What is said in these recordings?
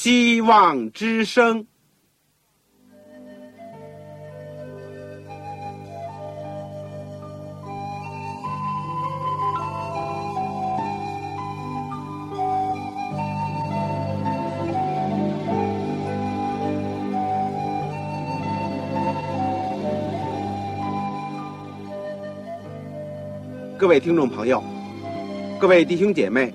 希望之声。各位听众朋友，各位弟兄姐妹，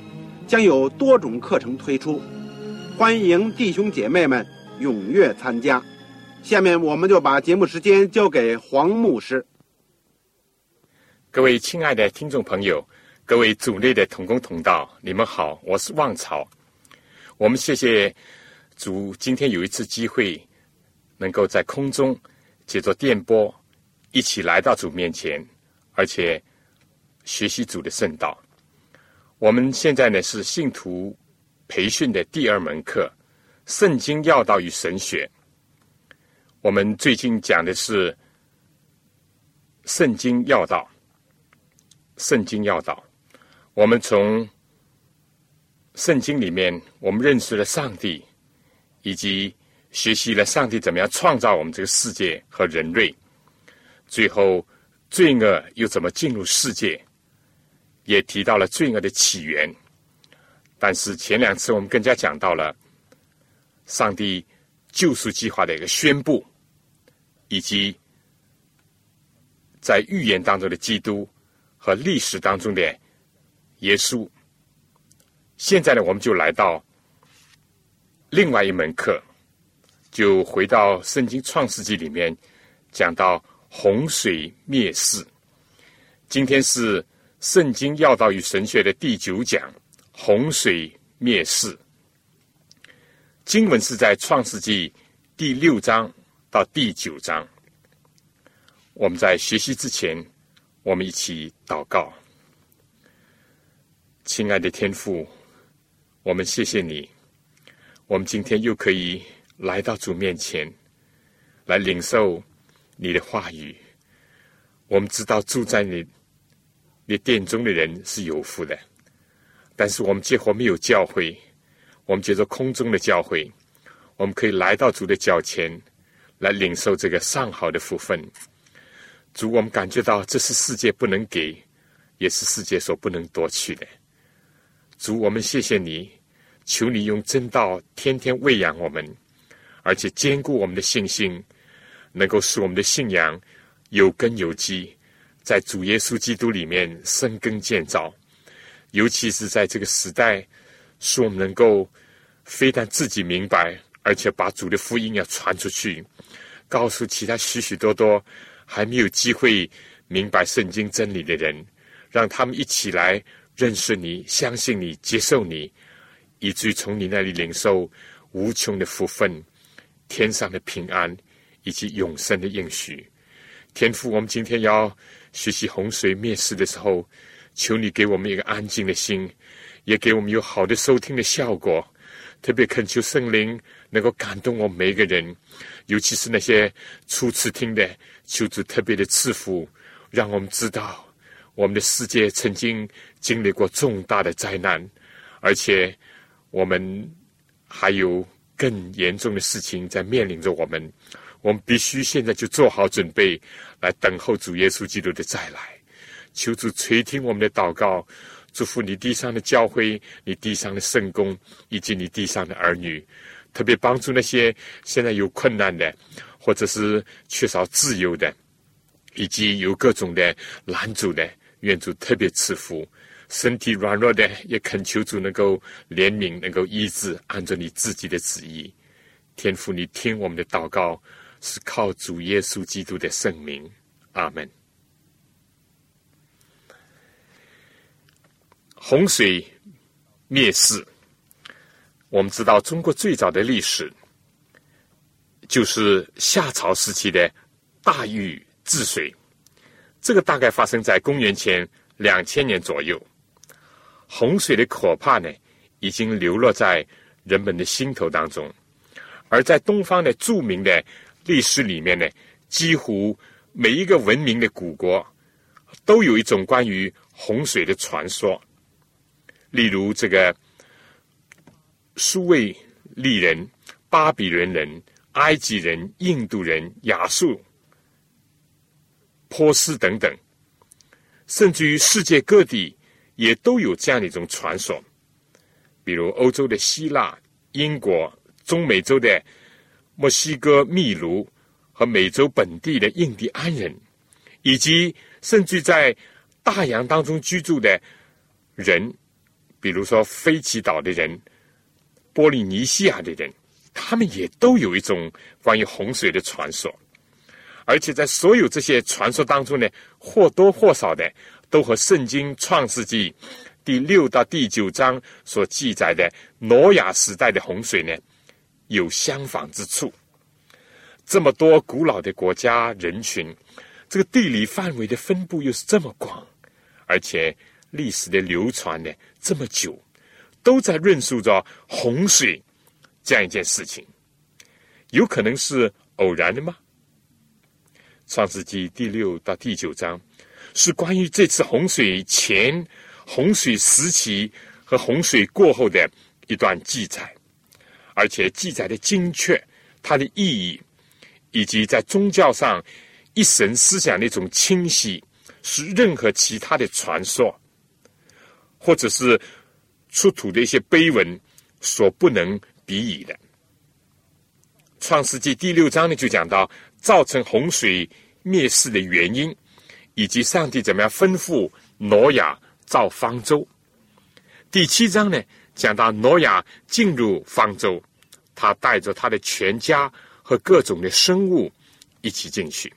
将有多种课程推出，欢迎弟兄姐妹们踊跃参加。下面我们就把节目时间交给黄牧师。各位亲爱的听众朋友，各位组内的同工同道，你们好，我是旺草。我们谢谢主，今天有一次机会，能够在空中借着电波一起来到主面前，而且。学习主的圣道，我们现在呢是信徒培训的第二门课《圣经要道与神学》。我们最近讲的是《圣经要道》，《圣经要道》。我们从圣经里面，我们认识了上帝，以及学习了上帝怎么样创造我们这个世界和人类。最后，罪恶又怎么进入世界？也提到了罪恶的起源，但是前两次我们更加讲到了上帝救赎计划的一个宣布，以及在预言当中的基督和历史当中的耶稣。现在呢，我们就来到另外一门课，就回到圣经创世纪里面讲到洪水灭世。今天是。圣经要道与神学的第九讲：洪水灭世。经文是在创世纪第六章到第九章。我们在学习之前，我们一起祷告。亲爱的天父，我们谢谢你，我们今天又可以来到主面前，来领受你的话语。我们知道住在你。你殿中的人是有福的，但是我们结果没有教会，我们接着空中的教会，我们可以来到主的脚前，来领受这个上好的福分。主，我们感觉到这是世界不能给，也是世界所不能夺取的。主，我们谢谢你，求你用真道天天喂养我们，而且坚固我们的信心，能够使我们的信仰有根有基。在主耶稣基督里面生根建造，尤其是在这个时代，使我们能够非但自己明白，而且把主的福音要传出去，告诉其他许许多多还没有机会明白圣经真理的人，让他们一起来认识你、相信你、接受你，以至于从你那里领受无穷的福分、天上的平安以及永生的应许。天父，我们今天要。学习洪水灭世的时候，求你给我们一个安静的心，也给我们有好的收听的效果。特别恳求圣灵能够感动我们每一个人，尤其是那些初次听的，求主特别的赐福，让我们知道我们的世界曾经经历过重大的灾难，而且我们还有更严重的事情在面临着我们。我们必须现在就做好准备，来等候主耶稣基督的再来。求主垂听我们的祷告，祝福你地上的教会、你地上的圣公以及你地上的儿女，特别帮助那些现在有困难的，或者是缺少自由的，以及有各种的拦阻的，愿主特别赐福。身体软弱的，也恳求主能够怜悯，能够医治，按照你自己的旨意。天父，你听我们的祷告。是靠主耶稣基督的圣名，阿门。洪水灭世，我们知道中国最早的历史就是夏朝时期的大禹治水，这个大概发生在公元前两千年左右。洪水的可怕呢，已经流落在人们的心头当中。而在东方的著名的历史里面呢，几乎每一个文明的古国都有一种关于洪水的传说。例如，这个苏卫利人、巴比伦人、埃及人、印度人、亚述、波斯等等，甚至于世界各地也都有这样的一种传说。比如，欧洲的希腊、英国。中美洲的墨西哥、秘鲁和美洲本地的印第安人，以及甚至在大洋当中居住的人，比如说飞奇岛的人、波利尼西亚的人，他们也都有一种关于洪水的传说。而且在所有这些传说当中呢，或多或少的都和《圣经·创世纪》第六到第九章所记载的挪亚时代的洪水呢。有相仿之处。这么多古老的国家人群，这个地理范围的分布又是这么广，而且历史的流传呢这么久，都在论述着洪水这样一件事情，有可能是偶然的吗？创世纪第六到第九章是关于这次洪水前、洪水时期和洪水过后的一段记载。而且记载的精确，它的意义，以及在宗教上一神思想的一种清晰，是任何其他的传说，或者是出土的一些碑文所不能比拟的。创世纪第六章呢，就讲到造成洪水灭世的原因，以及上帝怎么样吩咐挪亚造方舟。第七章呢？讲到挪亚进入方舟，他带着他的全家和各种的生物一起进去。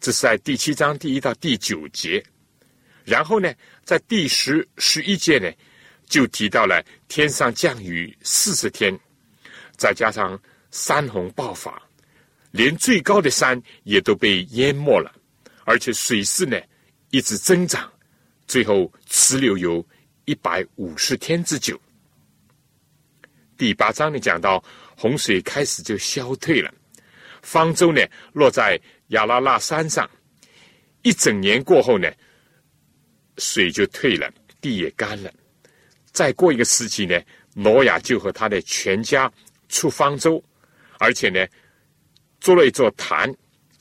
这是在第七章第一到第九节。然后呢，在第十、十一节呢，就提到了天上降雨四十天，再加上山洪爆发，连最高的山也都被淹没了，而且水势呢一直增长，最后持留有一百五十天之久。第八章里讲到，洪水开始就消退了，方舟呢落在亚拉腊山上，一整年过后呢，水就退了，地也干了。再过一个时期呢，挪亚就和他的全家出方舟，而且呢，做了一座坛，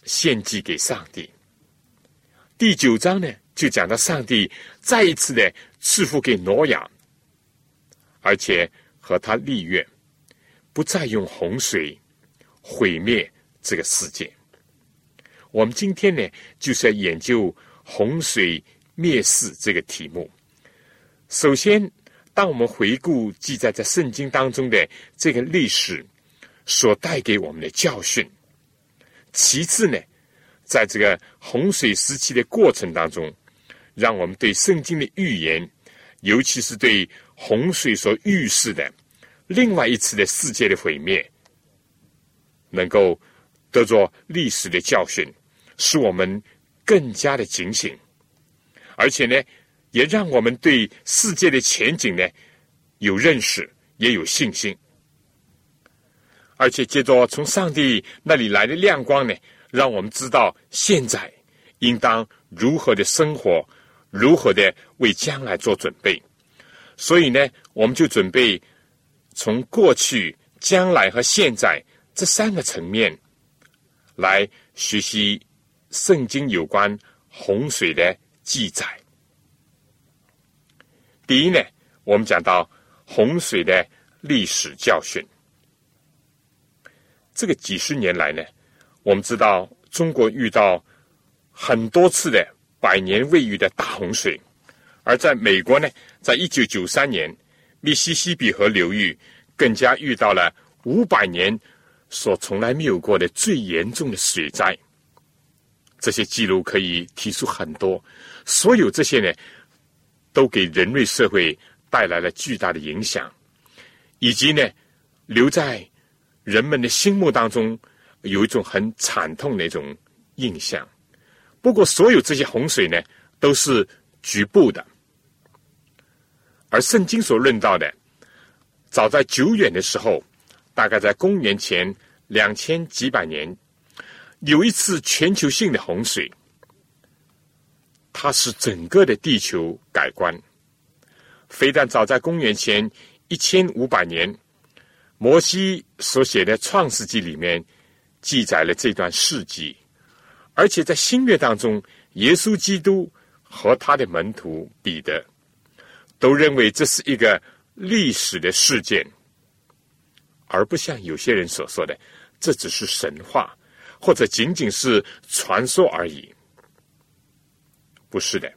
献祭给上帝。第九章呢，就讲到上帝再一次的赐福给挪亚，而且。和他立愿，不再用洪水毁灭这个世界。我们今天呢，就是要研究洪水灭世这个题目。首先，当我们回顾记载在圣经当中的这个历史所带给我们的教训；其次呢，在这个洪水时期的过程当中，让我们对圣经的预言，尤其是对。洪水所预示的另外一次的世界的毁灭，能够得着历史的教训，使我们更加的警醒，而且呢，也让我们对世界的前景呢有认识，也有信心。而且借着从上帝那里来的亮光呢，让我们知道现在应当如何的生活，如何的为将来做准备。所以呢，我们就准备从过去、将来和现在这三个层面来学习圣经有关洪水的记载。第一呢，我们讲到洪水的历史教训。这个几十年来呢，我们知道中国遇到很多次的百年未遇的大洪水。而在美国呢，在一九九三年，密西西比河流域更加遇到了五百年所从来没有过的最严重的水灾。这些记录可以提出很多，所有这些呢，都给人类社会带来了巨大的影响，以及呢，留在人们的心目当中有一种很惨痛的一种印象。不过，所有这些洪水呢，都是局部的，而圣经所论到的，早在久远的时候，大概在公元前两千几百年，有一次全球性的洪水，它使整个的地球改观。非但早在公元前一千五百年，摩西所写的《创世纪》里面记载了这段事迹，而且在新约当中，耶稣基督和他的门徒彼得都认为这是一个历史的事件，而不像有些人所说的，这只是神话或者仅仅是传说而已。不是的。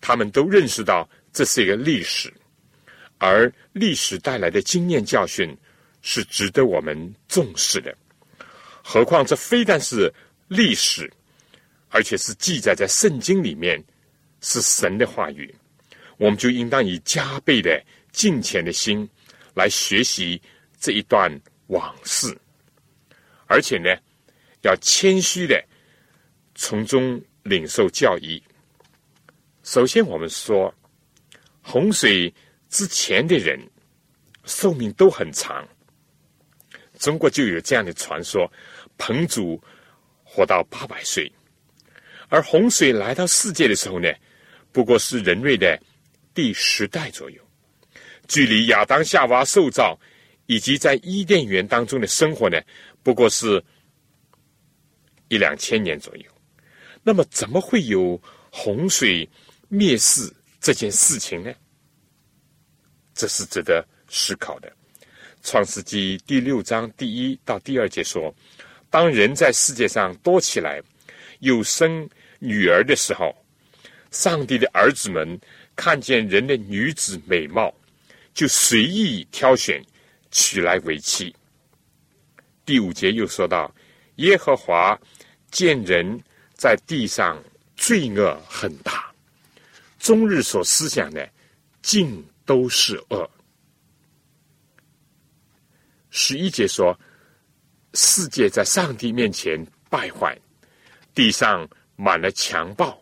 他们都认识到这是一个历史，而历史带来的经验教训是值得我们重视的。何况这非但是历史，而且是记载在圣经里面，是神的话语，我们就应当以加倍的敬虔的心来学习这一段往事，而且呢，要谦虚的从中领受教义。首先，我们说洪水之前的人寿命都很长。中国就有这样的传说：彭祖活到八百岁，而洪水来到世界的时候呢，不过是人类的第十代左右，距离亚当夏娃受造以及在伊甸园当中的生活呢，不过是一两千年左右。那么，怎么会有洪水？灭世这件事情呢，这是值得思考的。创世纪第六章第一到第二节说：当人在世界上多起来，有生女儿的时候，上帝的儿子们看见人的女子美貌，就随意挑选，娶来为妻。第五节又说到：耶和华见人在地上罪恶很大。终日所思想的，尽都是恶。十一节说，世界在上帝面前败坏，地上满了强暴。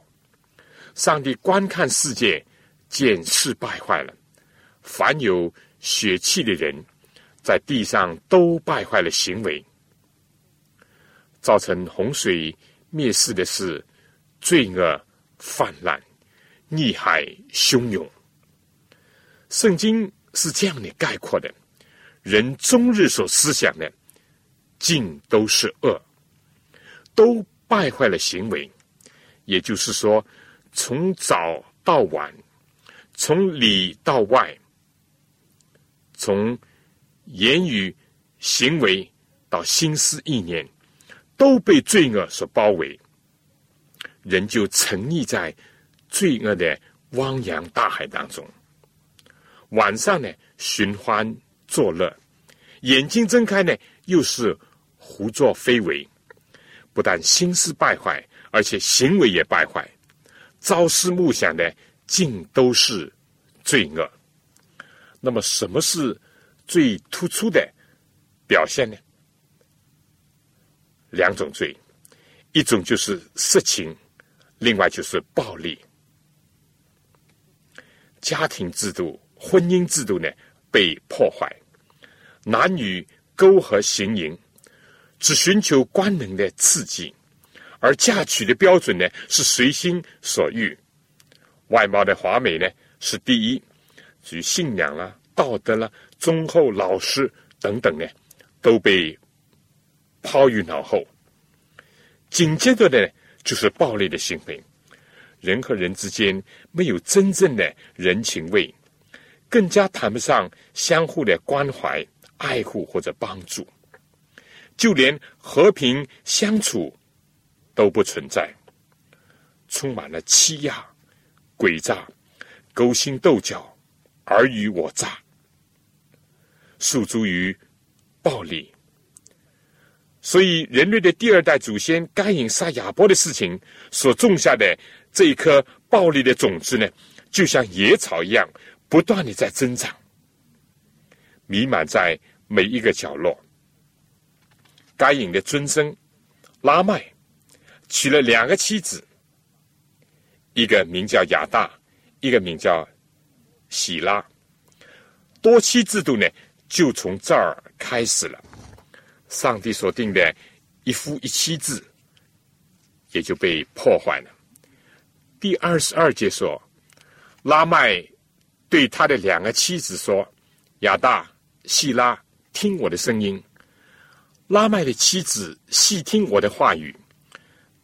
上帝观看世界，见事败坏了。凡有血气的人，在地上都败坏了行为，造成洪水灭世的是罪恶泛滥。逆海汹涌，圣经是这样的概括的：人终日所思想的，尽都是恶，都败坏了行为。也就是说，从早到晚，从里到外，从言语行为到心思意念，都被罪恶所包围，人就沉溺在。罪恶的汪洋大海当中，晚上呢寻欢作乐，眼睛睁开呢又是胡作非为，不但心思败坏，而且行为也败坏，朝思暮想的尽都是罪恶。那么，什么是最突出的表现呢？两种罪，一种就是色情，另外就是暴力。家庭制度、婚姻制度呢被破坏，男女勾合行淫，只寻求官能的刺激，而嫁娶的标准呢是随心所欲，外貌的华美呢是第一，至于信仰啦、道德啦、忠厚老实等等呢，都被抛于脑后。紧接着的呢就是暴力的行为。人和人之间没有真正的人情味，更加谈不上相互的关怀、爱护或者帮助，就连和平相处都不存在，充满了欺压、诡诈、勾心斗角、尔虞我诈，诉诸于暴力。所以，人类的第二代祖先该隐杀亚伯的事情所种下的。这一颗暴力的种子呢，就像野草一样，不断的在增长。弥漫在每一个角落。该隐的尊孙拉麦娶了两个妻子，一个名叫亚大，一个名叫喜拉。多妻制度呢，就从这儿开始了。上帝所定的一夫一妻制，也就被破坏了。第二十二节说，拉麦对他的两个妻子说：“亚大、细拉，听我的声音。”拉麦的妻子细听我的话语，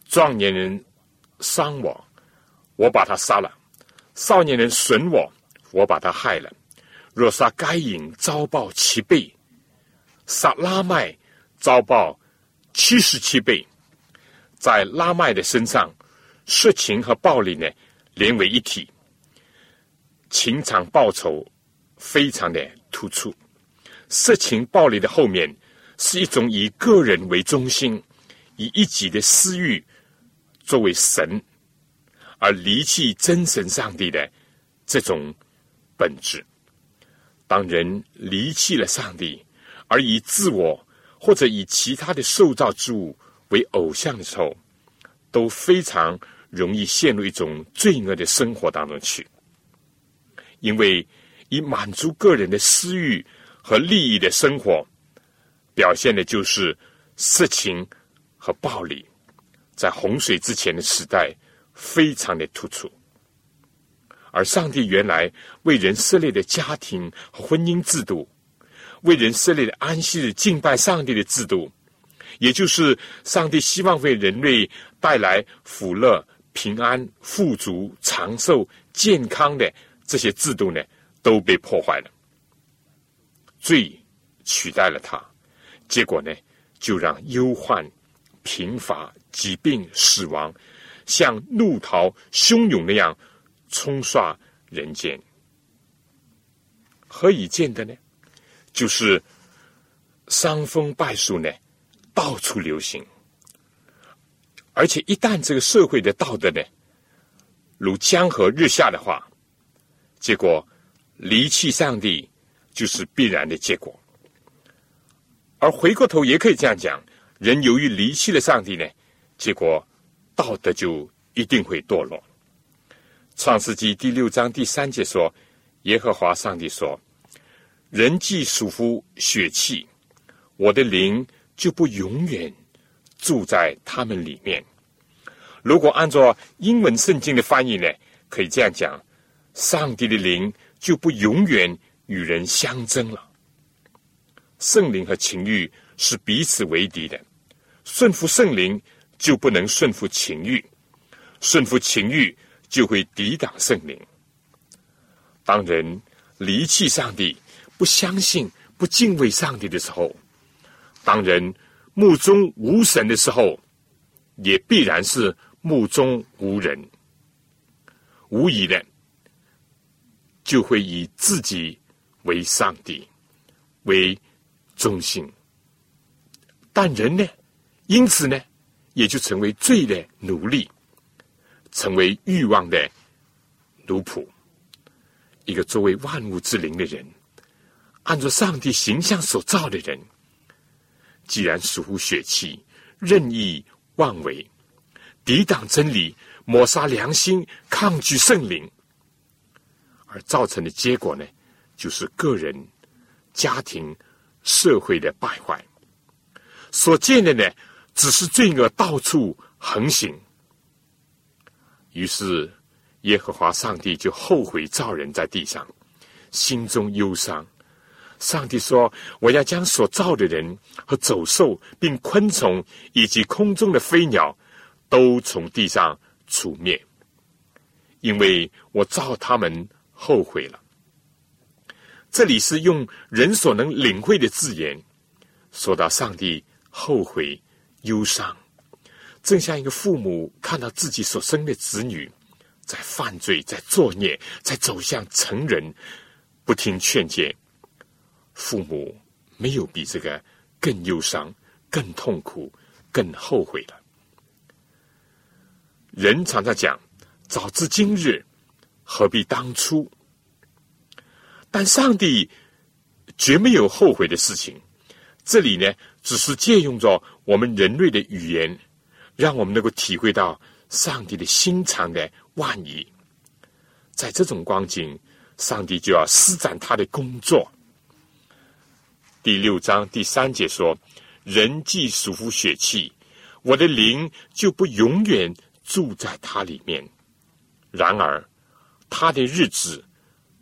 壮年人伤亡，我把他杀了；少年人损我，我把他害了。若杀该隐，遭报七倍；杀拉麦，遭报七十七倍。在拉麦的身上，色情和暴力呢连为一体，情场报仇非常的突出。色情暴力的后面。是一种以个人为中心，以一己的私欲作为神，而离弃真神上帝的这种本质。当人离弃了上帝，而以自我或者以其他的受造之物为偶像的时候，都非常容易陷入一种罪恶的生活当中去。因为以满足个人的私欲和利益的生活。表现的就是色情和暴力，在洪水之前的时代非常的突出。而上帝原来为人设立的家庭和婚姻制度，为人设立的安息日敬拜上帝的制度，也就是上帝希望为人类带来福乐、平安、富足、长寿、健康的这些制度呢，都被破坏了，罪取代了他。结果呢，就让忧患、贫乏、疾病、死亡，像怒涛汹涌那样冲刷人间。何以见得呢？就是伤风败俗呢，到处流行。而且一旦这个社会的道德呢，如江河日下的话，结果离弃上帝就是必然的结果。而回过头也可以这样讲：人由于离弃了上帝呢，结果道德就一定会堕落。创世纪第六章第三节说：“耶和华上帝说，人既属乎血气，我的灵就不永远住在他们里面。”如果按照英文圣经的翻译呢，可以这样讲：上帝的灵就不永远与人相争了。圣灵和情欲是彼此为敌的，顺服圣灵就不能顺服情欲，顺服情欲就会抵挡圣灵。当人离弃上帝、不相信、不敬畏上帝的时候，当人目中无神的时候，也必然是目中无人。无疑的，就会以自己为上帝，为。中心，但人呢？因此呢，也就成为罪的奴隶，成为欲望的奴仆。一个作为万物之灵的人，按照上帝形象所造的人，既然属乎血气，任意妄为，抵挡真理，抹杀良心，抗拒圣灵，而造成的结果呢，就是个人、家庭。社会的败坏，所见的呢，只是罪恶到处横行。于是，耶和华上帝就后悔造人在地上，心中忧伤。上帝说：“我要将所造的人和走兽，并昆虫以及空中的飞鸟，都从地上除灭，因为我造他们后悔了。”这里是用人所能领会的字眼，说到上帝后悔、忧伤，正像一个父母看到自己所生的子女在犯罪、在作孽、在走向成人，不听劝诫，父母没有比这个更忧伤、更痛苦、更后悔的。人常常讲：“早知今日，何必当初。”但上帝绝没有后悔的事情。这里呢，只是借用着我们人类的语言，让我们能够体会到上帝的心肠的万一。在这种光景，上帝就要施展他的工作。第六章第三节说：“人既属乎血气，我的灵就不永远住在他里面。然而，他的日子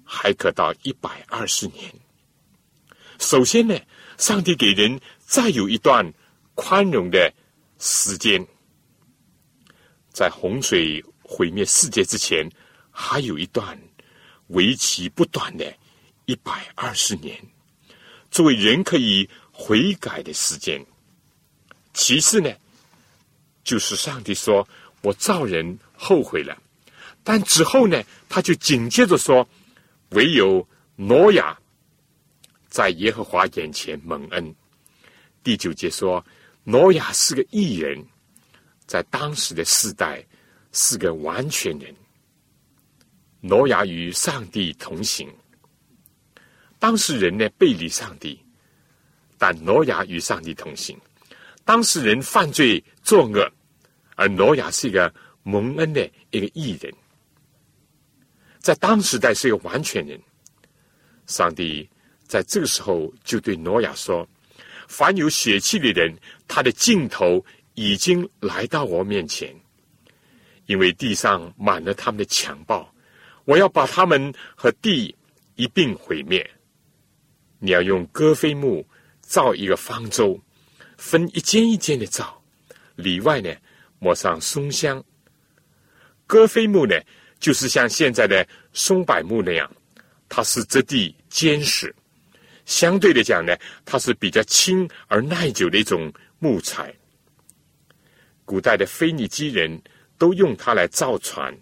还可到一百二十年。”首先呢，上帝给人再有一段宽容的时间，在洪水毁灭世界之前，还有一段为期不短的一百二十年，作为人可以悔改的时间。其次呢，就是上帝说：“我造人后悔了。”但之后呢，他就紧接着说：“唯有挪亚。”在耶和华眼前蒙恩。第九节说，挪亚是个异人，在当时的世代是个完全人。挪亚与上帝同行，当事人呢背离上帝，但挪亚与上帝同行。当事人犯罪作恶，而挪亚是一个蒙恩的一个异人，在当时代是一个完全人。上帝。在这个时候，就对挪亚说：“凡有血气的人，他的尽头已经来到我面前，因为地上满了他们的强暴，我要把他们和地一并毁灭。你要用戈飞木造一个方舟，分一间一间的造，里外呢抹上松香。戈飞木呢，就是像现在的松柏木那样，它是质地坚实。”相对的讲呢，它是比较轻而耐久的一种木材。古代的腓尼基人都用它来造船，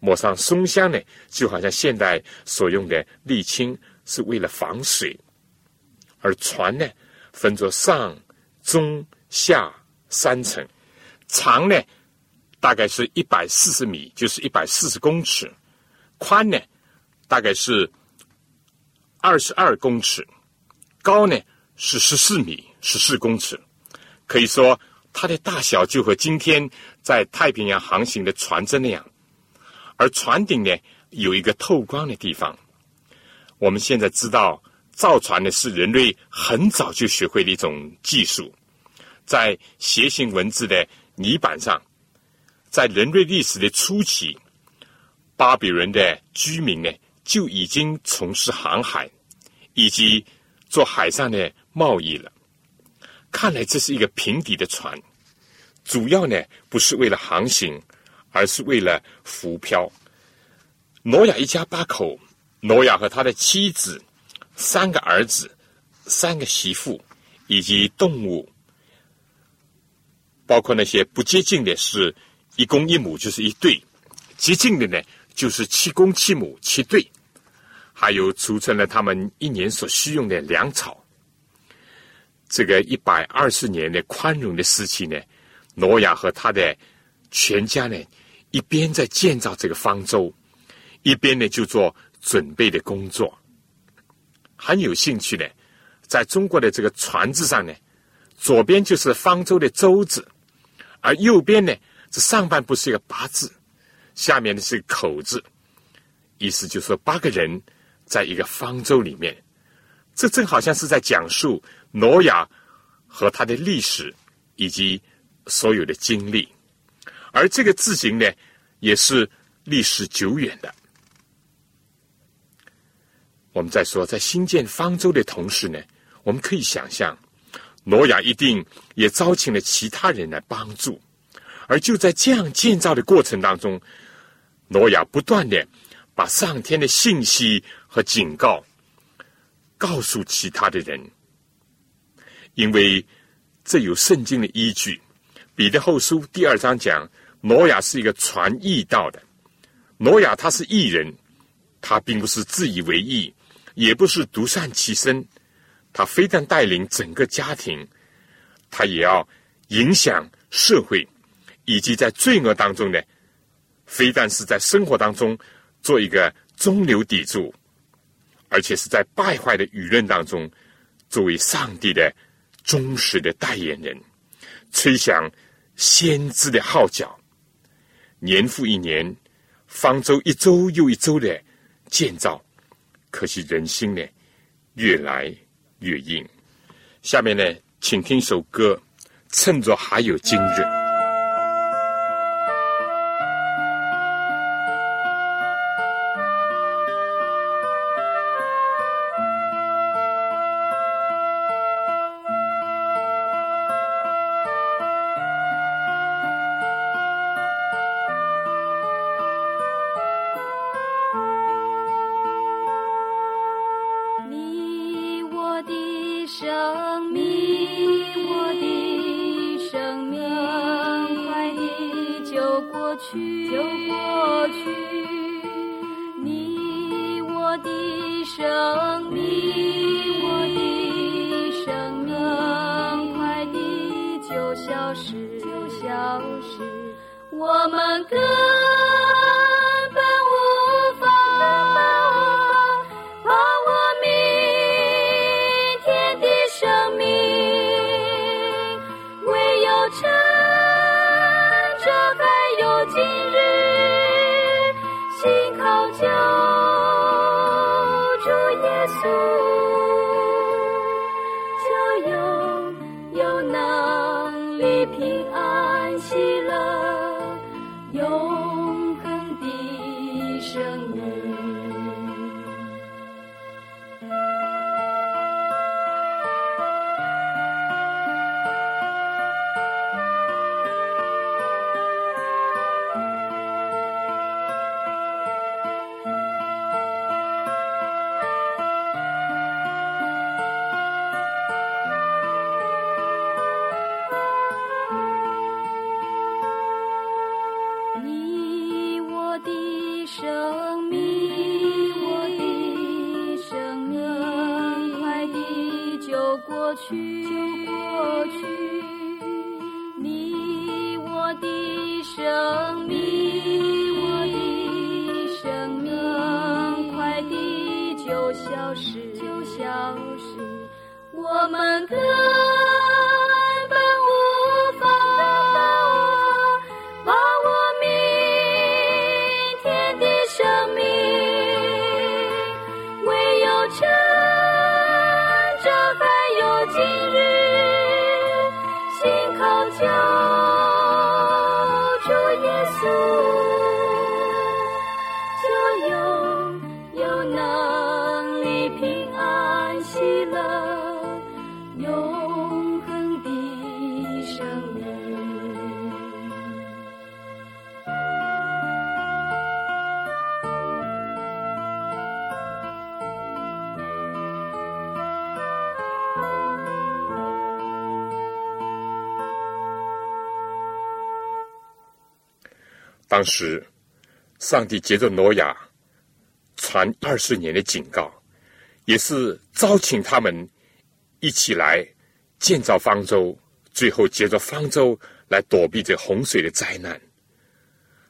抹上松香呢，就好像现代所用的沥青，是为了防水。而船呢，分作上、中、下三层，长呢大概是一百四十米，就是一百四十公尺；宽呢大概是。二十二公尺，高呢是十四米，十四公尺，可以说它的大小就和今天在太平洋航行的船只那样。而船顶呢有一个透光的地方。我们现在知道造船呢是人类很早就学会的一种技术，在楔形文字的泥板上，在人类历史的初期，巴比伦的居民呢。就已经从事航海以及做海上的贸易了。看来这是一个平底的船，主要呢不是为了航行，而是为了浮漂。挪亚一家八口，挪亚和他的妻子、三个儿子、三个媳妇以及动物，包括那些不接近的，是一公一母，就是一对；接近的呢。就是七公七母七对，还有储存了他们一年所需用的粮草。这个一百二十年的宽容的时期呢，挪亚和他的全家呢，一边在建造这个方舟，一边呢就做准备的工作。很有兴趣的，在中国的这个船字上呢，左边就是方舟的舟字，而右边呢，这上半部是一个八字。下面的是口字，意思就是说八个人在一个方舟里面，这正好像是在讲述挪亚和他的历史以及所有的经历，而这个字形呢，也是历史久远的。我们在说，在新建方舟的同时呢，我们可以想象，挪亚一定也招请了其他人来帮助。而就在这样建造的过程当中，挪亚不断的把上天的信息和警告告诉其他的人，因为这有圣经的依据。彼得后书第二章讲，挪亚是一个传义道的。挪亚他是义人，他并不是自以为义，也不是独善其身。他非但带领整个家庭，他也要影响社会。以及在罪恶当中呢，非但是在生活当中做一个中流砥柱，而且是在败坏的舆论当中，作为上帝的忠实的代言人，吹响先知的号角。年复一年，方舟一周又一周的建造，可惜人心呢越来越硬。下面呢，请听一首歌，趁着还有今日。就过去你我的生命我的生命快递就消失就消失。我们各当时，上帝接着挪亚传二十年的警告，也是招请他们一起来建造方舟，最后借着方舟来躲避这洪水的灾难。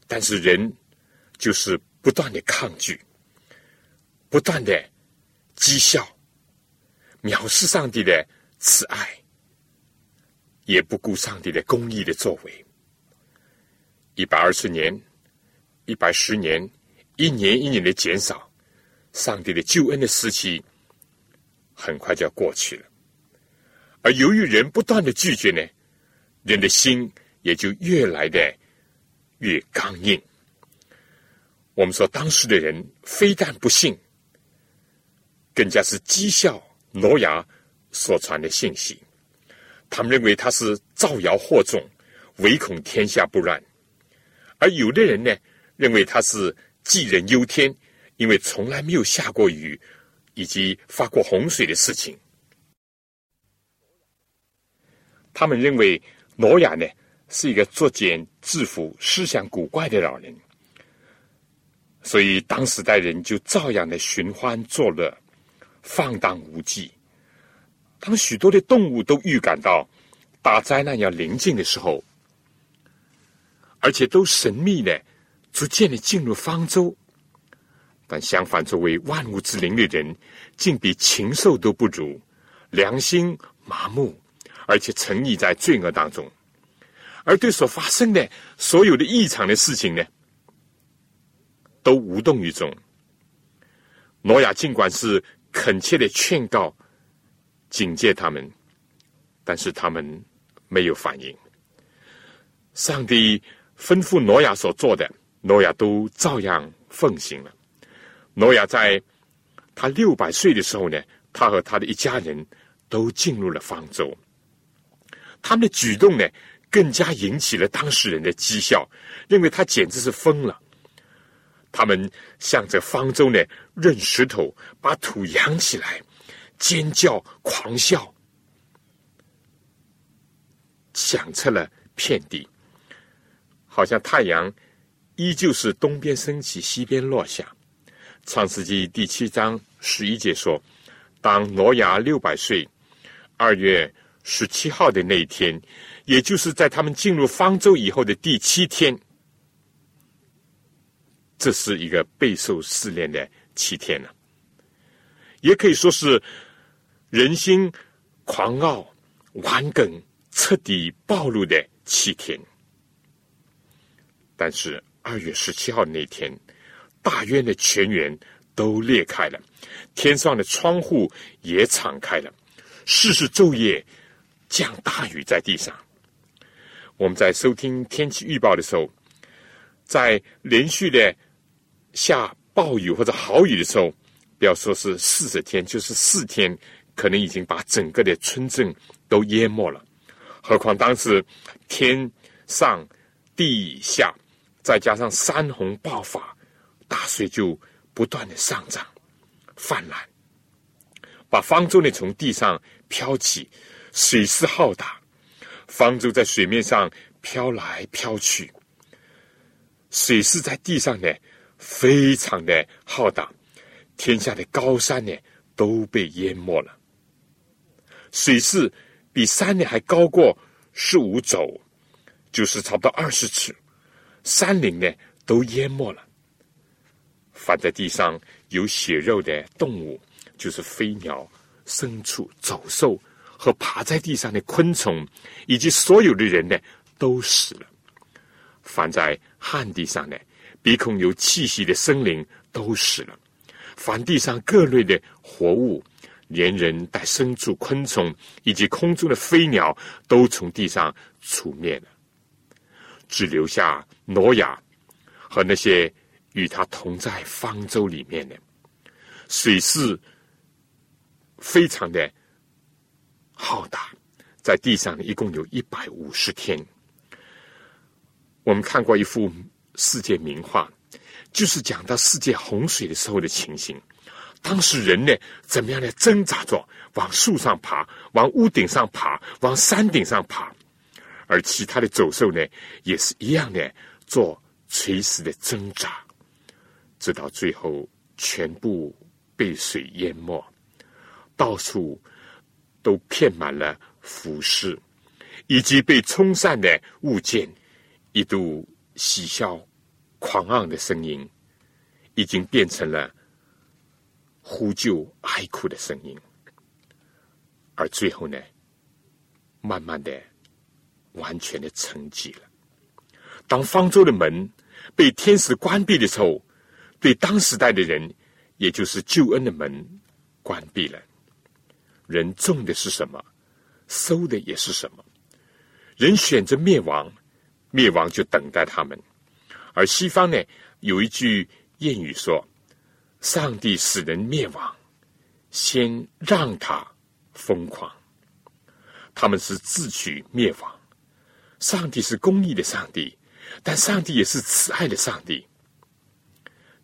但是人就是不断的抗拒，不断的讥笑，藐视上帝的慈爱，也不顾上帝的公义的作为。一百二十年，一百十年，一年一年的减少，上帝的救恩的时期很快就要过去了。而由于人不断的拒绝呢，人的心也就越来的越刚硬。我们说，当时的人非但不信，更加是讥笑挪亚所传的信息。他们认为他是造谣惑众，唯恐天下不乱。而有的人呢，认为他是杞人忧天，因为从来没有下过雨，以及发过洪水的事情。他们认为挪亚呢是一个作茧自缚、思想古怪的老人，所以当时代人就照样的寻欢作乐、放荡无忌。当许多的动物都预感到大灾难要临近的时候，而且都神秘的、逐渐的进入方舟，但相反，作为万物之灵的人，竟比禽兽都不如，良心麻木，而且沉溺在罪恶当中。而对所发生的所有的异常的事情呢，都无动于衷。挪亚尽管是恳切的劝告、警戒他们，但是他们没有反应。上帝吩咐挪亚所做的，挪亚都照样奉行了。挪亚在他六百岁的时候呢，他和他的一家人都进入了方舟。他们的举动呢？更加引起了当事人的讥笑，认为他简直是疯了。他们向着方舟呢扔石头，把土扬起来，尖叫狂笑，响彻了遍地，好像太阳依旧是东边升起，西边落下。创世纪第七章十一节说：“当挪亚六百岁，二月十七号的那一天。”也就是在他们进入方舟以后的第七天，这是一个备受试炼的七天了，也可以说是人心狂傲、顽梗彻底暴露的七天。但是二月十七号那天，大渊的泉源都裂开了，天上的窗户也敞开了，世事昼夜降大雨在地上。我们在收听天气预报的时候，在连续的下暴雨或者豪雨的时候，不要说是四十天，就是四天，可能已经把整个的村镇都淹没了。何况当时天上地下，再加上山洪爆发，大水就不断的上涨泛滥，把方舟呢从地上飘起，水势浩大。方舟在水面上飘来飘去，水势在地上呢，非常的浩大，天下的高山呢都被淹没了。水势比山呢还高过十五肘，就是差不多二十尺，山林呢都淹没了。凡在地上有血肉的动物，就是飞鸟、牲畜、走兽。和爬在地上的昆虫，以及所有的人呢，都死了。凡在旱地上呢，鼻孔有气息的生灵都死了。凡地上各类的活物，连人带牲畜、昆虫以及空中的飞鸟，都从地上除灭了。只留下挪亚和那些与他同在方舟里面的水势，非常的。浩大，在地上，一共有一百五十天。我们看过一幅世界名画，就是讲到世界洪水的时候的情形。当时人呢，怎么样的挣扎着往树上爬，往屋顶上爬，往山顶上爬，而其他的走兽呢，也是一样的做垂死的挣扎，直到最后全部被水淹没，到处。都片满了腐尸，以及被冲散的物件，一度喜笑、狂昂的声音，已经变成了呼救、哀哭的声音。而最后呢，慢慢的、完全的沉寂了。当方舟的门被天使关闭的时候，对当时代的人，也就是救恩的门关闭了。人种的是什么，收的也是什么。人选择灭亡，灭亡就等待他们。而西方呢，有一句谚语说：“上帝使人灭亡，先让他疯狂。”他们是自取灭亡。上帝是公义的上帝，但上帝也是慈爱的上帝。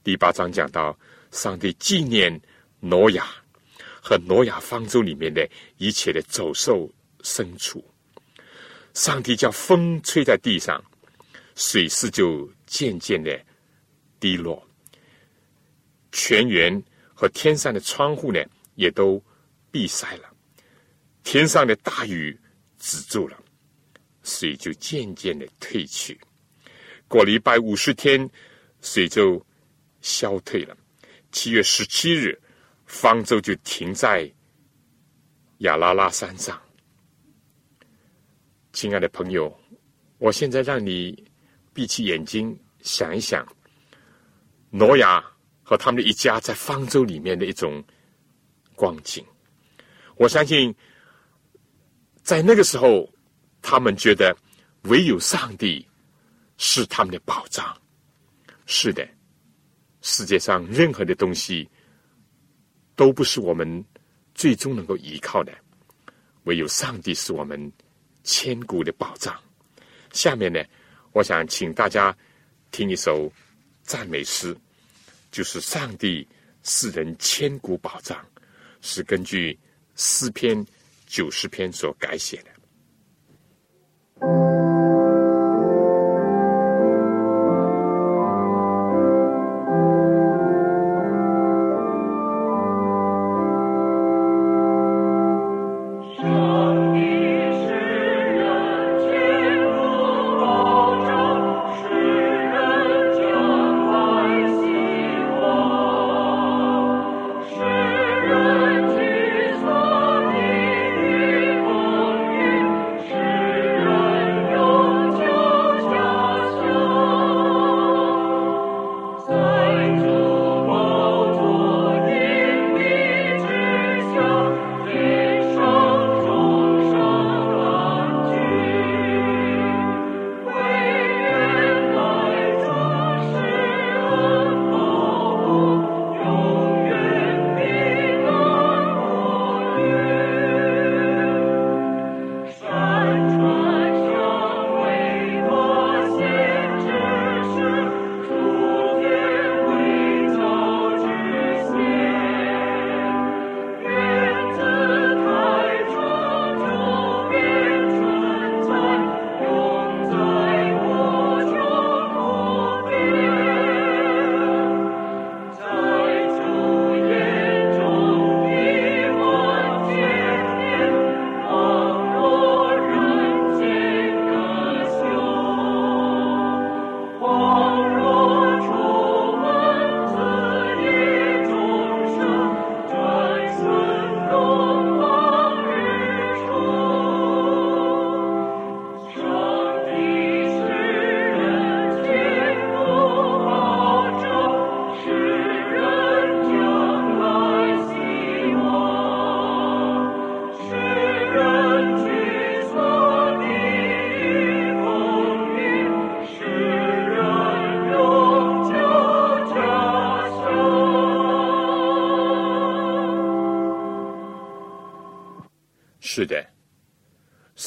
第八章讲到，上帝纪念挪亚。和挪亚方舟里面的一切的走兽牲畜，上帝叫风吹在地上，水势就渐渐的低落，泉源和天上的窗户呢也都闭塞了，天上的大雨止住了，水就渐渐的退去。过了一百五十天，水就消退了，七月十七日，方舟就停在亚拉拉山上。亲爱的朋友，我现在让你闭起眼睛想一想，挪亚和他们的一家在方舟里面的一种光景。我相信，在那个时候，他们觉得唯有上帝是他们的保障。是的，世界上任何的东西都不是我们最终能够依靠的，唯有上帝是我们。千古的宝藏。下面呢，我想请大家听一首赞美诗，就是“上帝是人千古宝藏”，是根据诗篇九十篇所改写的。是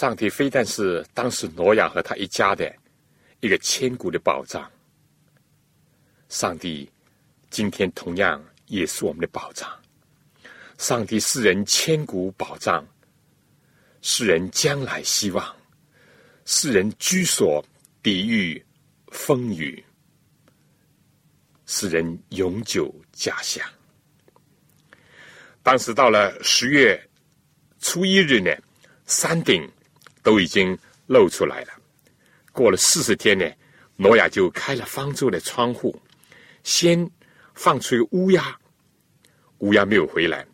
上帝非但是当时挪亚和他一家的一个千古的保障，上帝今天同样也是我们的保障。上帝是人千古保障，是人将来希望，是人居所抵御风雨，是人永久家乡。当时到了十月。初一日呢，山顶都已经露出来了。过了四十天呢，挪亚就开了方舟的窗户，先放出一个乌鸦。乌鸦没有回来，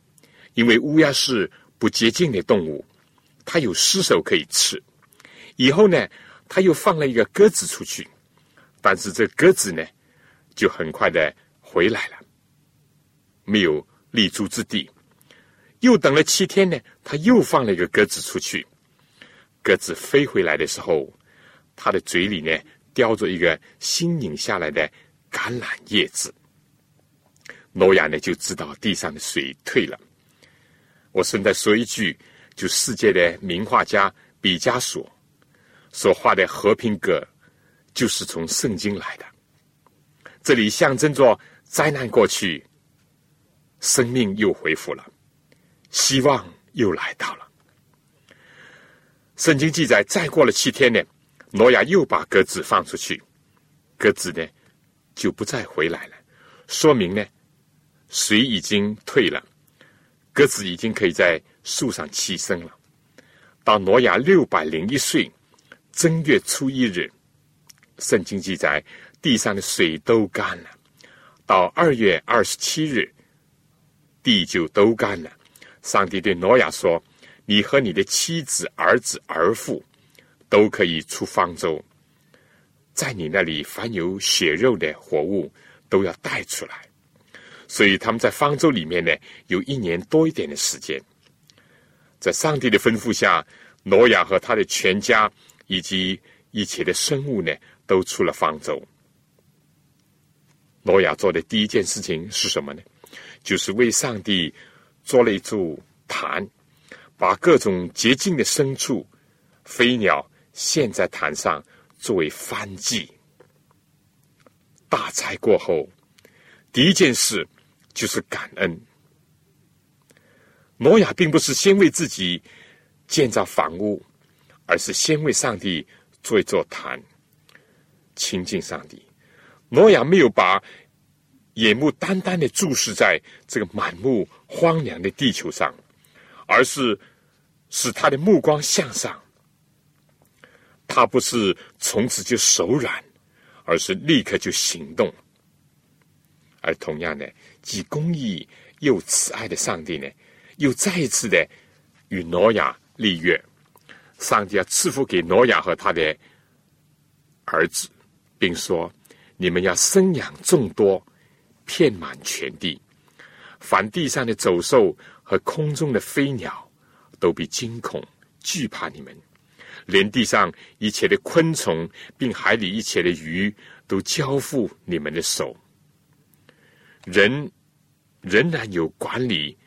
因为乌鸦是不洁净的动物，它有尸首可以吃。以后呢，他又放了一个鸽子出去，但是这鸽子呢，就很快的回来了，没有立足之地。又等了七天呢，他又放了一个鸽子出去。鸽子飞回来的时候，它的嘴里呢叼着一个新拧下来的橄榄叶子。诺亚呢就知道地上的水退了。我顺带说一句，就世界的名画家毕加索所画的和平鸽，就是从圣经来的。这里象征着灾难过去，生命又恢复了。希望又来到了。圣经记载，再过了七天呢，挪亚又把鸽子放出去，鸽子呢就不再回来了，说明呢水已经退了，鸽子已经可以在树上栖身了。到挪亚六百零一岁正月初一日，圣经记载地上的水都干了，到二月二十七日，地就都干了。上帝对挪亚说：“你和你的妻子、儿子、儿妇都可以出方舟，在你那里凡有血肉的活物都要带出来。”所以他们在方舟里面呢，有一年多一点的时间。在上帝的吩咐下，挪亚和他的全家以及一切的生物呢，都出了方舟。挪亚做的第一件事情是什么呢？就是为上帝做了一座坛，把各种洁净的牲畜、飞鸟献在坛上，作为燔祭。大灾过后，第一件事就是感恩。挪亚并不是先为自己建造房屋，而是先为上帝做一座坛，亲近上帝。挪亚没有把眼目单单的注视在这个满目荒凉的地球上，而是使他的目光向上。他不是从此就手软，而是立刻就行动。而同样的，既公义又慈爱的上帝呢？又再一次的与挪亚立约，上帝要赐福给挪亚和他的儿子，并说：“你们要生养众多，遍满全地。凡地上的走兽和空中的飞鸟，都必惊恐惧怕你们；连地上一切的昆虫，并海里一切的鱼，都交付你们的手。人仍然有管理。”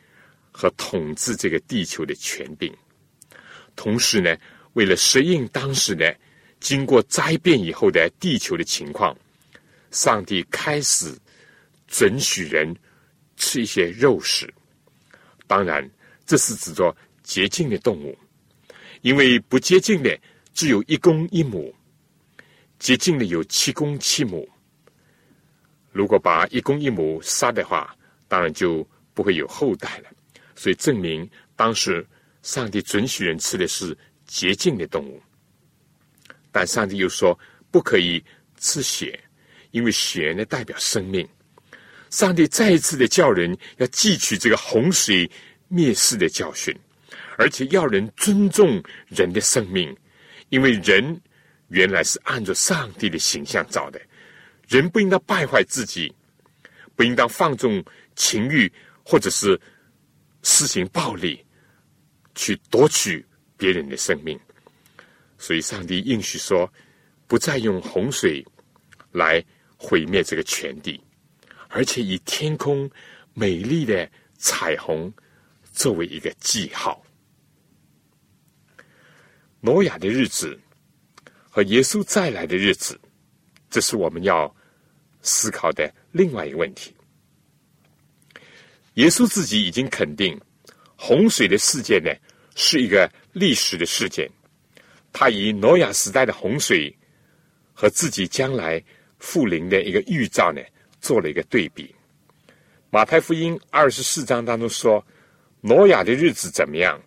和统治这个地球的权柄，同时呢，为了适应当时呢，经过灾变以后的地球的情况，上帝开始准许人吃一些肉食。当然，这是指着洁净的动物，因为不洁净的只有一公一母，洁净的有七公七母。如果把一公一母杀的话，当然就不会有后代了。所以证明，当时上帝准许人吃的是洁净的动物，但上帝又说不可以吃血，因为血呢代表生命。上帝再一次的叫人要汲取这个洪水灭世的教训，而且要人尊重人的生命，因为人原来是按照上帝的形象造的，人不应当败坏自己，不应当放纵情欲，或者是。施行暴力，去夺取别人的生命，所以上帝应许说，不再用洪水来毁灭这个全地，而且以天空美丽的彩虹作为一个记号。挪亚的日子和耶稣再来的日子，这是我们要思考的另外一个问题。耶稣自己已经肯定，洪水的事件呢是一个历史的事件。他以挪亚时代的洪水和自己将来复临的一个预兆呢做了一个对比。马太福音二十四章当中说，挪亚的日子怎么样，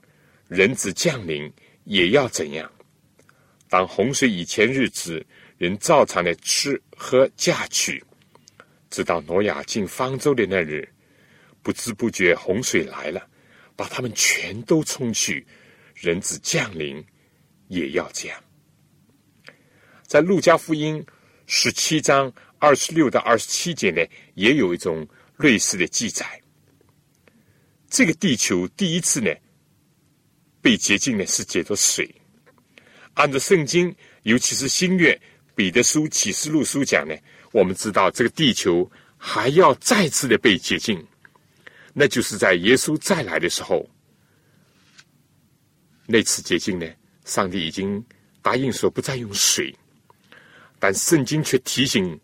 人子降临也要怎样。当洪水以前日子，人照常的吃喝嫁娶，直到挪亚进方舟的那日。不知不觉，洪水来了，把他们全都冲去。人子降临，也要这样。在路加福音十七章二十六到二十七节呢，也有一种类似的记载。这个地球第一次呢被洁净呢，是借着水。按照圣经，尤其是新约彼得书启示录书讲呢，我们知道这个地球还要再次的被洁净。那就是在耶稣再来的时候，那次洁净呢？上帝已经答应说不再用水，但圣经却提醒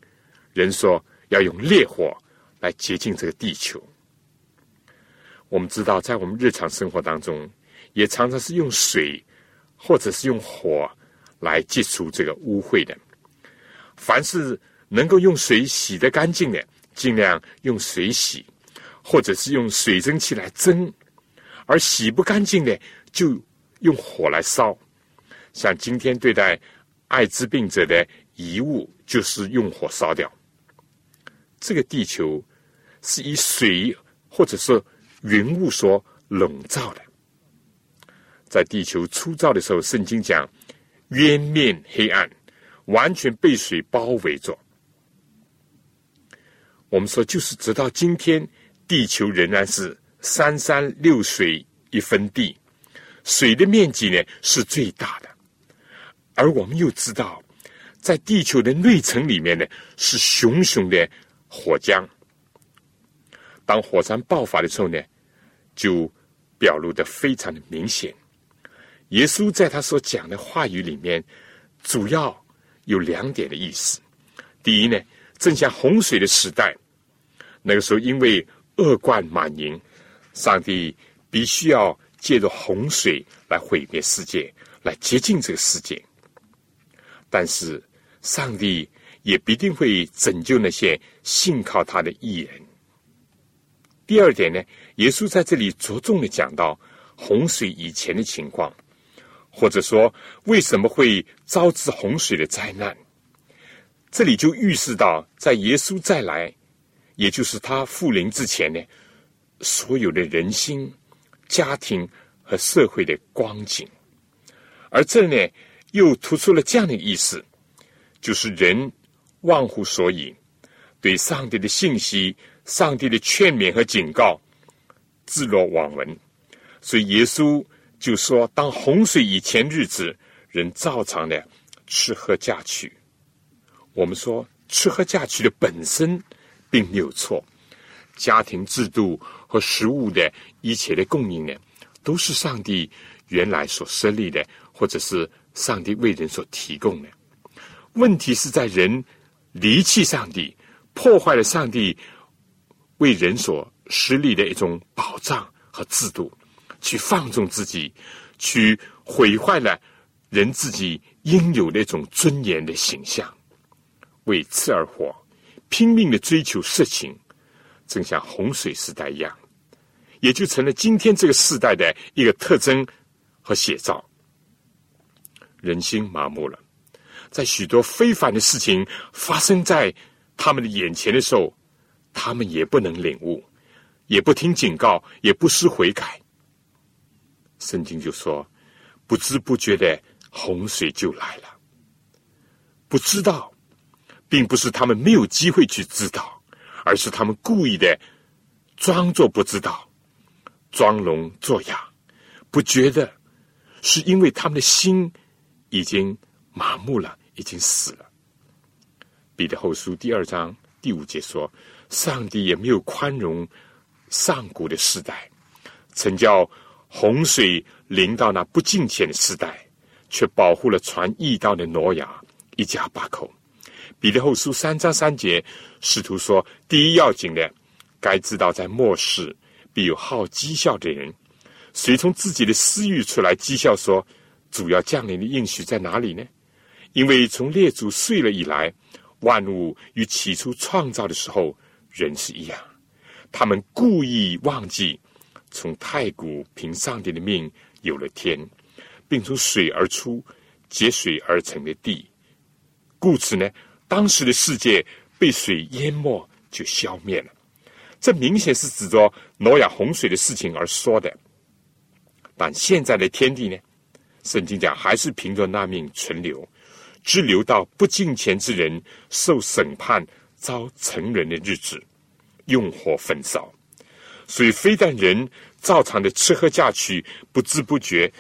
人说要用烈火来洁净这个地球。我们知道，在我们日常生活当中，也常常是用水或者是用火来接除这个污秽的。凡是能够用水洗得干净的，尽量用水洗。或者是用水蒸气来蒸，而洗不干净的就用火来烧。像今天对待艾滋病者的遗物，就是用火烧掉。这个地球是以水或者是云雾所笼罩的。在地球初造的时候，圣经讲渊面黑暗，完全被水包围着。我们说，就是直到今天，地球仍然是三山六水一分地，水的面积呢是最大的。而我们又知道，在地球的内层里面呢是熊熊的火浆。当火山爆发的时候呢，就表露的非常的明显。耶稣在他所讲的话语里面，主要有两点的意思。第一呢。正像洪水的时代，那个时候因为恶贯满盈，上帝必须要借着洪水来毁灭世界，来洁净这个世界。但是上帝也必定会拯救那些信靠他的艺人。第二点呢，耶稣在这里着重的讲到洪水以前的情况，或者说为什么会招致洪水的灾难。这里就预示到，在耶稣再来，也就是他复临之前呢，所有的人心、家庭和社会的光景。而这呢，又突出了这样的意思，就是人忘乎所以，对上帝的信息、上帝的劝勉和警告置若罔闻。所以耶稣就说：“当洪水以前日子，人照常的吃喝嫁娶。”我们说吃喝嫁娶的本身并没有错，家庭制度和食物的一切的供应呢，都是上帝原来所设立的，或者是上帝为人所提供的。问题是在人离弃上帝，破坏了上帝为人所设立的一种保障和制度，去放纵自己，去毁坏了人自己应有的一种尊严的形象。为吃而活，拼命的追求色情，正像洪水时代一样，也就成了今天这个时代的一个特征和写照。人心麻木了，在许多非凡的事情发生在他们的眼前的时候，他们也不能领悟，也不听警告，也不思悔改。圣经就说：不知不觉的洪水就来了，不知道。并不是他们没有机会去知道，而是他们故意的装作不知道，装聋作哑，不觉得是因为他们的心已经麻木了，已经死了。彼得后书第二章第五节说：“上帝也没有宽容上古的时代，曾叫洪水临到那不敬虔的时代，却保护了传义道的挪亚一家八口。”彼得后书三章三节，试图说：第一要紧的，该知道在末世必有好讥笑的人，随从自己的私欲出来讥笑说：主要降临的应许在哪里呢？因为从列祖睡了以来，万物与起初创造的时候人是一样，他们故意忘记从太古凭上帝的命有了天，并从水而出、结水而成的地，故此呢。当时的世界被水淹没，就消灭了。这明显是指着挪亚洪水的事情而说的。但现在的天地呢？圣经讲还是凭着那命存留，滞留到不敬虔之人受审判、遭成人的日子，用火焚烧。所以，非但人照常的吃喝嫁娶，不知不觉，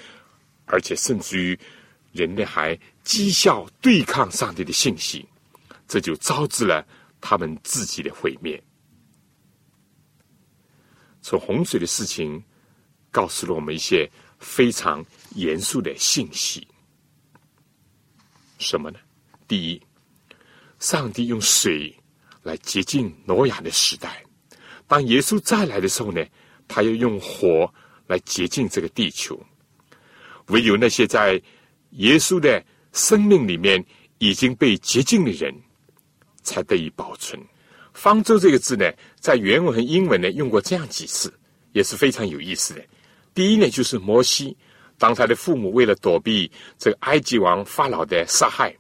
而且甚至于人类还讥笑、对抗上帝的信息。这就招致了他们自己的毁灭。从洪水的事情告诉了我们一些非常严肃的信息。什么呢？第一，上帝用水来洁净挪亚的时代；当耶稣再来的时候呢，他要用火来洁净这个地球。唯有那些在耶稣的生命里面已经被洁净的人。才得以保存。方舟这个字呢，在原文和英文呢用过这样几次，也是非常有意思的。第一呢，就是摩西，当他的父母为了躲避这个埃及王法老的杀害，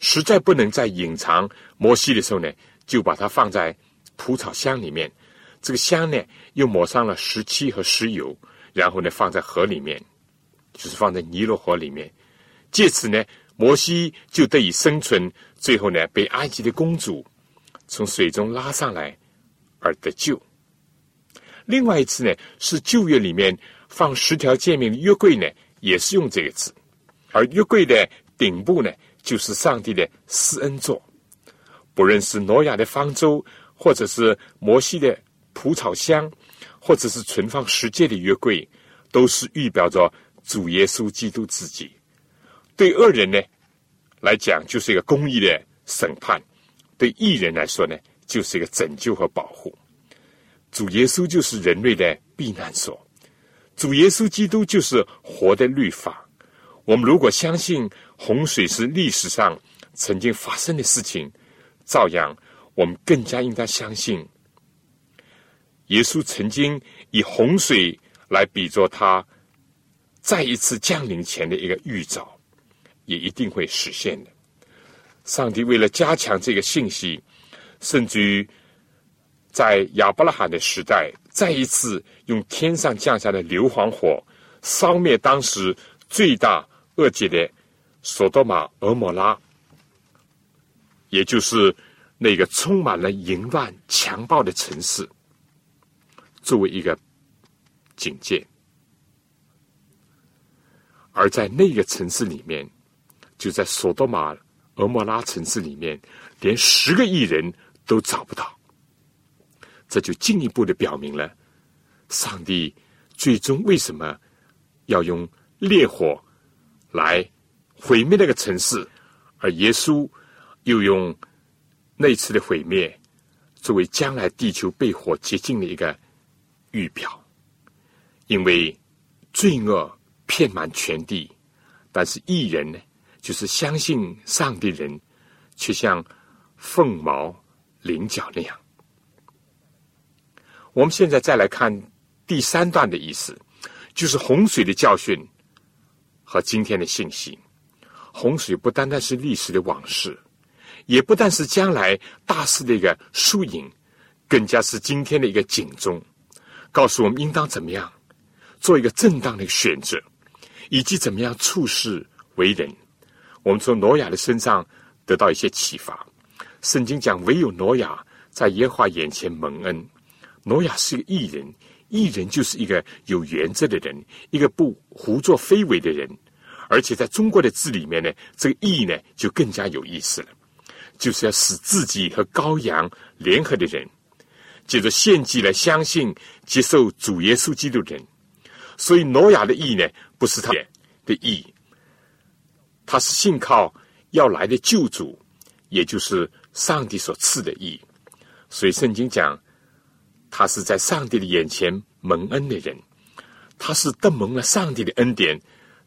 实在不能再隐藏摩西的时候呢，就把它放在蒲草箱里面。这个箱呢，又抹上了石漆和石油，然后呢，放在河里面，就是放在尼罗河里面。借此呢，摩西就得以生存。最后呢，被埃及的公主从水中拉上来而得救。另外一次呢，是旧约里面放十条诫命的约柜呢，也是用这个字。而约柜的顶部呢，就是上帝的施恩座。不论是挪亚的方舟，或者是摩西的。蒲草箱，或者是存放十诫的约柜，都是预表着主耶稣基督自己。对恶人呢来讲，就是一个公义的审判；对义人来说呢，就是一个拯救和保护。主耶稣就是人类的避难所，主耶稣基督就是活的律法。我们如果相信洪水是历史上曾经发生的事情，照样，我们更加应该相信。耶稣曾经以洪水来比作他再一次降临前的一个预兆，也一定会实现的。上帝为了加强这个信息，甚至于在亚伯拉罕的时代，再一次用天上降下的硫磺火，烧灭当时最大恶极的索多玛、俄摩拉，也就是那个充满了淫乱、强暴的城市。作为一个警戒，而在那个城市里面，就在索多玛、俄摩拉城市里面，连十个亿人都找不到。这就进一步的表明了，上帝最终为什么要用烈火来毁灭那个城市，而耶稣又用那次的毁灭作为将来地球被火洁净的一个。预表，因为罪恶遍满全地，但是异人呢，就是相信上帝人，却像凤毛麟角那样。我们现在再来看第三段的意思，就是洪水的教训和今天的信息。洪水不单单是历史的往事，也不但是将来大事的一个输赢，更加是今天的一个警钟。告诉我们应当怎么样做一个正当的选择，以及怎么样处事为人。我们从挪亚的身上得到一些启发。圣经讲，唯有挪亚在耶和华眼前蒙恩。挪亚是个艺人，艺人就是一个有原则的人，一个不胡作非为的人。而且在中国的字里面呢，这个“义”呢就更加有意思了，就是要使自己和羔羊联合的人。借着献祭来相信、接受主耶稣基督的人，所以挪亚的义呢，不是他的义，他是信靠要来的救主，也就是上帝所赐的义。所以圣经讲，他是在上帝的眼前蒙恩的人，他是得蒙了上帝的恩典，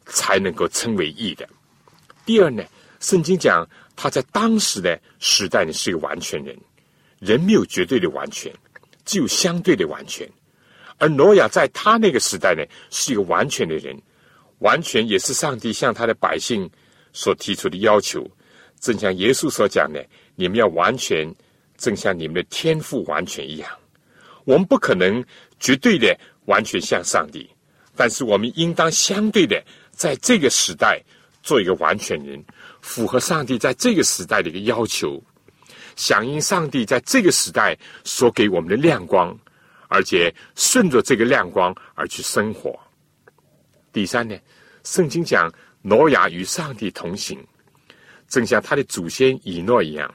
才能够称为义的。第二呢，圣经讲他在当时的时代呢是一个完全人，人没有绝对的完全。只有相对的完全，而挪亚在他那个时代呢，是一个完全的人，完全也是上帝向他的百姓所提出的要求。正像耶稣所讲的：“你们要完全，正像你们的天赋完全一样。”我们不可能绝对的完全像上帝，但是我们应当相对的在这个时代做一个完全人，符合上帝在这个时代的一个要求。响应上帝在这个时代所给我们的亮光，而且顺着这个亮光而去生活。第三呢，圣经讲挪亚与上帝同行，正像他的祖先以诺一样，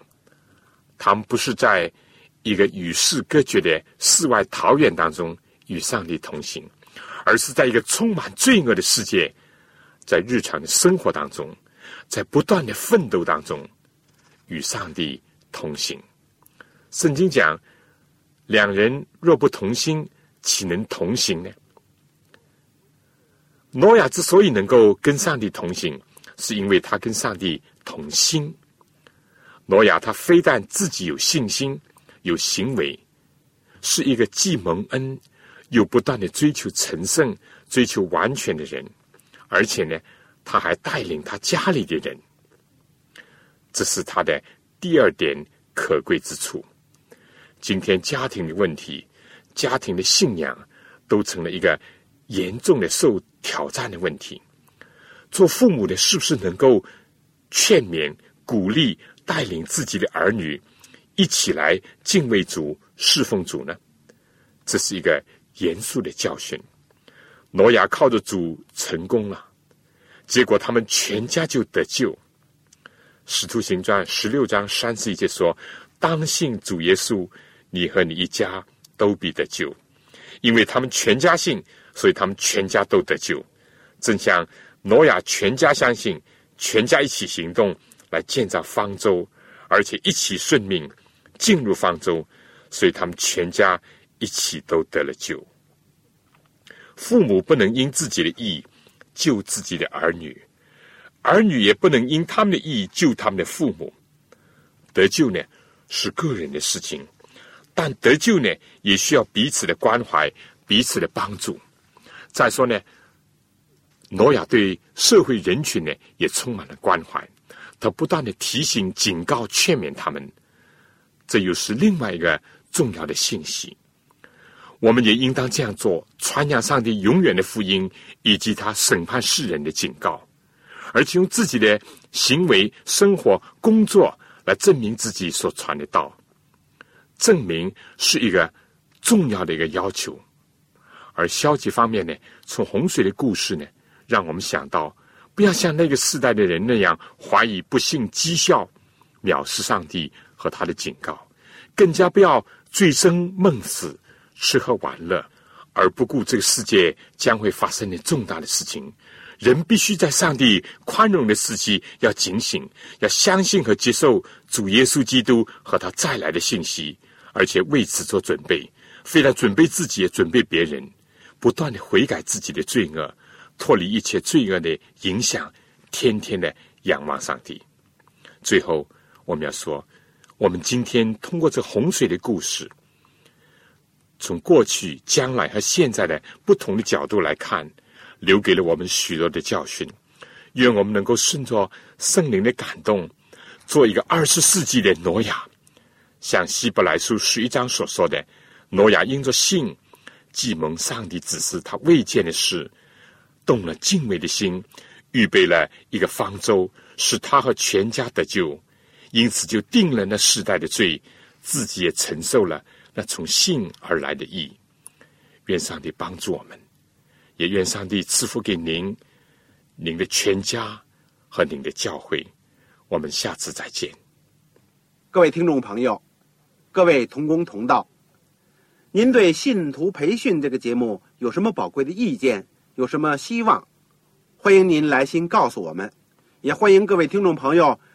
他们不是在一个与世隔绝的世外桃源当中与上帝同行，而是在一个充满罪恶的世界，在日常的生活当中，在不断的奋斗当中与上帝。同行，圣经讲，两人若不同心，岂能同行呢？诺亚之所以能够跟上帝同行，是因为他跟上帝同心。诺亚他非但自己有信心、有行为，是一个既蒙恩又不断的追求成圣、追求完全的人，而且呢，他还带领他家里的人，这是他的。第二点可贵之处，今天家庭的问题、家庭的信仰，都成了一个严重的受挑战的问题。做父母的，是不是能够劝勉、鼓励、带领自己的儿女一起来敬畏主、侍奉主呢？这是一个严肃的教训。挪亚靠着主成功了，结果他们全家就得救。使徒行传十六章三十一节说：“当信主耶稣。”你和你一家都必得救，因为他们全家信，所以他们全家都得救。正像挪亚全家相信，全家一起行动来建造方舟，而且一起顺命进入方舟，所以他们全家一起都得了救。父母不能因自己的意救自己的儿女，儿女也不能因他们的意救他们的父母。得救呢，是个人的事情。但得救呢，也需要彼此的关怀、彼此的帮助。再说呢，诺亚对社会人群呢也充满了关怀，他不断的提醒、警告、劝勉他们。这又是另外一个重要的信息。我们也应当这样做，传扬上帝永远的福音，以及他审判世人的警告，而且用自己的行为、生活、工作来证明自己所传的道。证明是一个重要的一个要求，而消极方面呢，从洪水的故事呢，让我们想到不要像那个时代的人那样怀疑、不信、讥笑、藐视上帝和他的警告，更加不要醉生梦死、吃喝玩乐，而不顾这个世界将会发生的重大的事情。人必须在上帝宽容的时期要警醒，要相信和接受主耶稣基督和他再来的信息。而且为此做准备，非但准备自己，也准备别人，不断的悔改自己的罪恶，脱离一切罪恶的影响，天天的仰望上帝。最后，我们要说，我们今天通过这洪水的故事，从过去、将来和现在的不同的角度来看，留给了我们许多的教训。愿我们能够顺着圣灵的感动，做一个二十世纪的挪亚。像希伯来书十一章所说的，挪亚因着信，既蒙上帝指示他未见的事，动了敬畏的心，预备了一个方舟，使他和全家得救，因此就定了那世代的罪，自己也承受了那从信而来的义。愿上帝帮助我们，也愿上帝赐福给您、您的全家和您的教会。我们下次再见，各位听众朋友。各位同工同道，您对信徒培训这个节目有什么宝贵的意见？有什么希望？欢迎您来信告诉我们，也欢迎各位听众朋友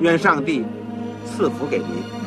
愿上帝赐福给您。